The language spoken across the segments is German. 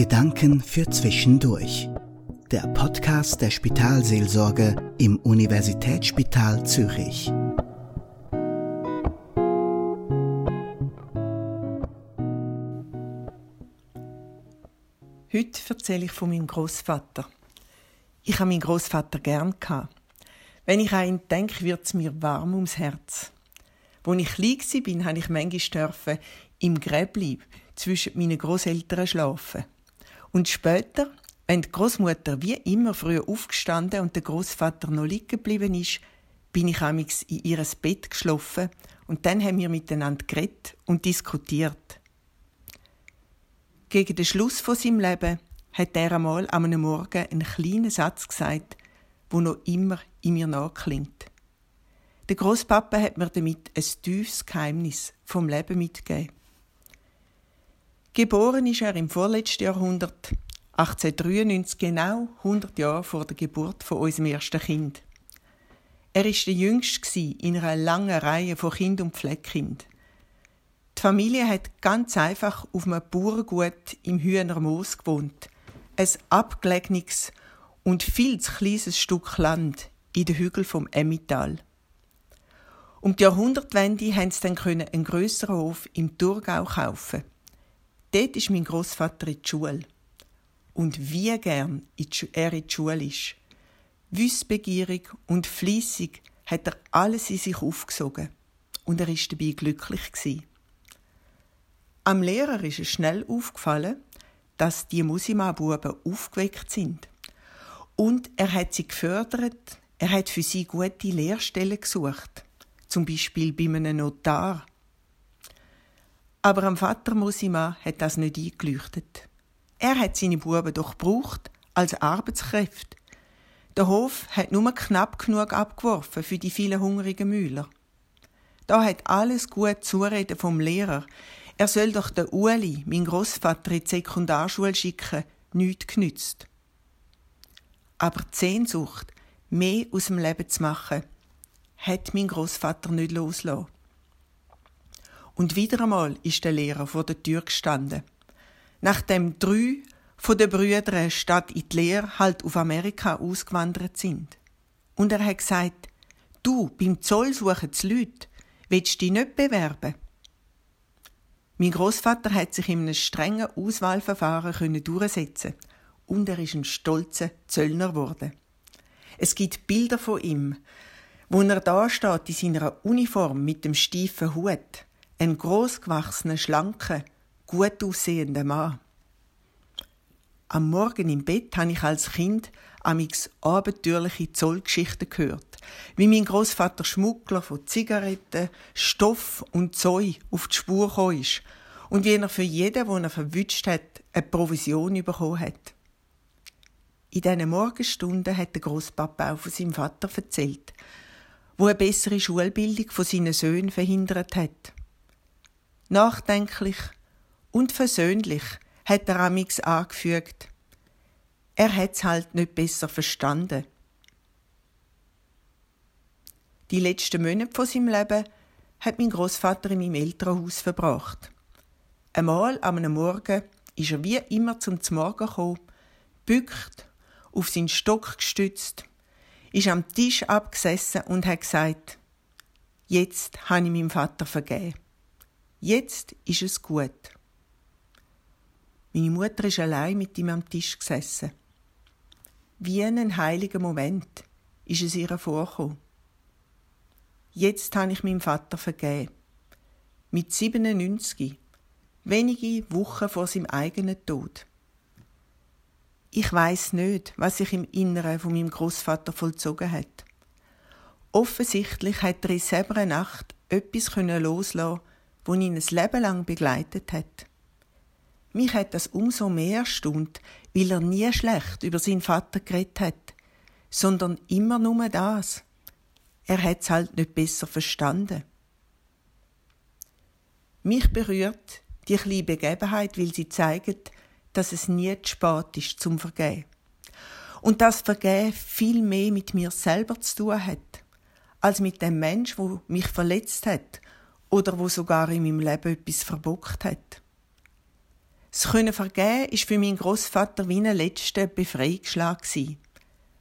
Gedanken für Zwischendurch. Der Podcast der Spitalseelsorge im Universitätsspital Zürich. Heute erzähle ich von meinem Großvater. Ich habe meinen Großvater gern. Wenn ich an ihn denke, wird es mir warm ums Herz. Als ich klein bin, habe ich manchmal im Gräbli zwischen meinen Großeltern schlafen. Und später, wenn die Großmutter wie immer früher aufgestanden und der Großvater noch liegen geblieben ist, bin ich amix in ihres Bett geschlafen und dann haben wir miteinander geredet und diskutiert. Gegen den Schluss von seinem Leben hat er einmal an einem Morgen einen kleinen Satz gesagt, wo noch immer in mir nachklingt. Der Großpapa hat mir damit ein tiefes Geheimnis vom Leben mitgegeben. Geboren ist er im vorletzten Jahrhundert, 1893, genau 100 Jahre vor der Geburt von unserem ersten Kind. Er ist der Jüngste in einer langen Reihe von Kind und Pflegekind. Die Familie hat ganz einfach auf einem Bauerngut im Hühnermoos gewohnt. Ein abgelegenes und viel zu kleines Stück Land in den Hügeln vom Emmital. Um die Jahrhundertwende haben sie dann einen grösseren Hof im Thurgau kaufen. Dort ist mein Großvater in die Schule. Und wie gern er in die Schule ist. Wissbegierig und fließig hat er alles in sich aufgesogen. Und er ist dabei glücklich gewesen. Am Lehrer ist es schnell aufgefallen, dass die Musima-Buben aufgeweckt sind. Und er hat sie gefördert, er hat für sie gute Lehrstellen gesucht. Zum Beispiel bei einem Notar aber am Vater Mosima hat das nicht eingeleuchtet. Er hat seine Buben doch gebraucht als Arbeitskräfte. Der Hof hat nur knapp genug abgeworfen für die vielen hungrigen Müller. Da hat alles gut Zureden vom Lehrer. Er soll doch den Uli, mein Großvater, in die Sekundarschule schicken, nichts genützt. Aber die Sehnsucht, mehr aus dem Leben zu machen, hat mein Großvater nicht losgelassen. Und wieder einmal ist der Lehrer vor der Tür gestanden. Nachdem drei von den Brüdern statt in die Lehre halt auf Amerika ausgewandert sind. Und er hat gesagt, du, beim Zoll suchen die Leute, willst du dich nicht bewerben? Mein Großvater hat sich in einem strengen Auswahlverfahren durchsetzen und er ist ein stolzer Zöllner geworden. Es gibt Bilder von ihm, wo er da steht in seiner Uniform mit dem steifen Hut ein großgewachsener, schlanker, gut aussehender Mann. Am Morgen im Bett habe ich als Kind amix abenteuerliche Zollgeschichten gehört, wie mein Großvater Schmuggler von Zigaretten, Stoff und Zeug auf die Spur gekommen ist und wie er für jeden, den er verwünscht hat, eine Provision bekommen hat. In diesen Morgenstunden hat der Großpapa auch von seinem Vater erzählt, wo eine bessere Schulbildung von seinen Söhnen verhindert hat. Nachdenklich und versöhnlich hat der Amix angefügt. Er hat's halt nicht besser verstanden. Die letzten Monate von seinem Leben hat mein Großvater in meinem Elternhaus verbracht. Einmal am Morgen ist er wie immer zum Morgen gekommen, bückt, auf seinen Stock gestützt, ist am Tisch abgesessen und hat gesagt, jetzt habe ich meinem Vater vergeben. Jetzt ist es gut. Meine Mutter ist allein mit ihm am Tisch gesessen. Wie ein heiliger Moment ist es ihr vorgekommen. Jetzt habe ich meinem Vater vergeben. Mit 97, wenige Wochen vor seinem eigenen Tod. Ich weiß nicht, was sich im Inneren von meinem Großvater vollzogen hat. Offensichtlich hat er in selber Nacht etwas loslassen wo ihn ein Leben lang begleitet hat. Mich hat das umso mehr erstaunt, weil er nie schlecht über seinen Vater geredet hat, sondern immer nur das. Er hat es halt nicht besser verstanden. Mich berührt die kleine Begebenheit, weil sie zeigt, dass es nie zu spät ist zum Vergehen. Und dass Vergehen viel mehr mit mir selber zu tun hat, als mit dem Mensch, wo mich verletzt hat oder wo sogar in meinem Leben etwas verbockt hat. Das Können vergeben ist für meinen Großvater wie ein letzter Befreiungsschlag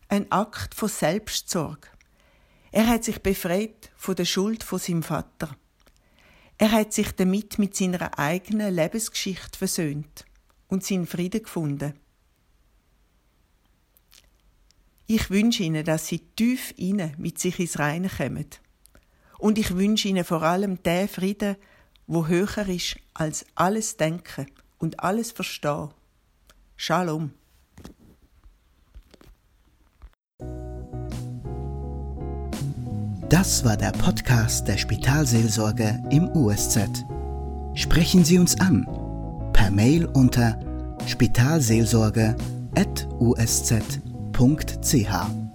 Ein Akt von Selbstsorge. Er hat sich befreit von der Schuld von seinem Vater. Er hat sich damit mit seiner eigenen Lebensgeschichte versöhnt und seinen Frieden gefunden. Ich wünsche Ihnen, dass Sie tief inne mit sich ins Reine kommen. Und ich wünsche Ihnen vor allem den Frieden, wo höher ist als alles Denken und alles Verstehen. Shalom. Das war der Podcast der Spitalseelsorge im USZ. Sprechen Sie uns an per Mail unter spitalseelsorge.usz.ch.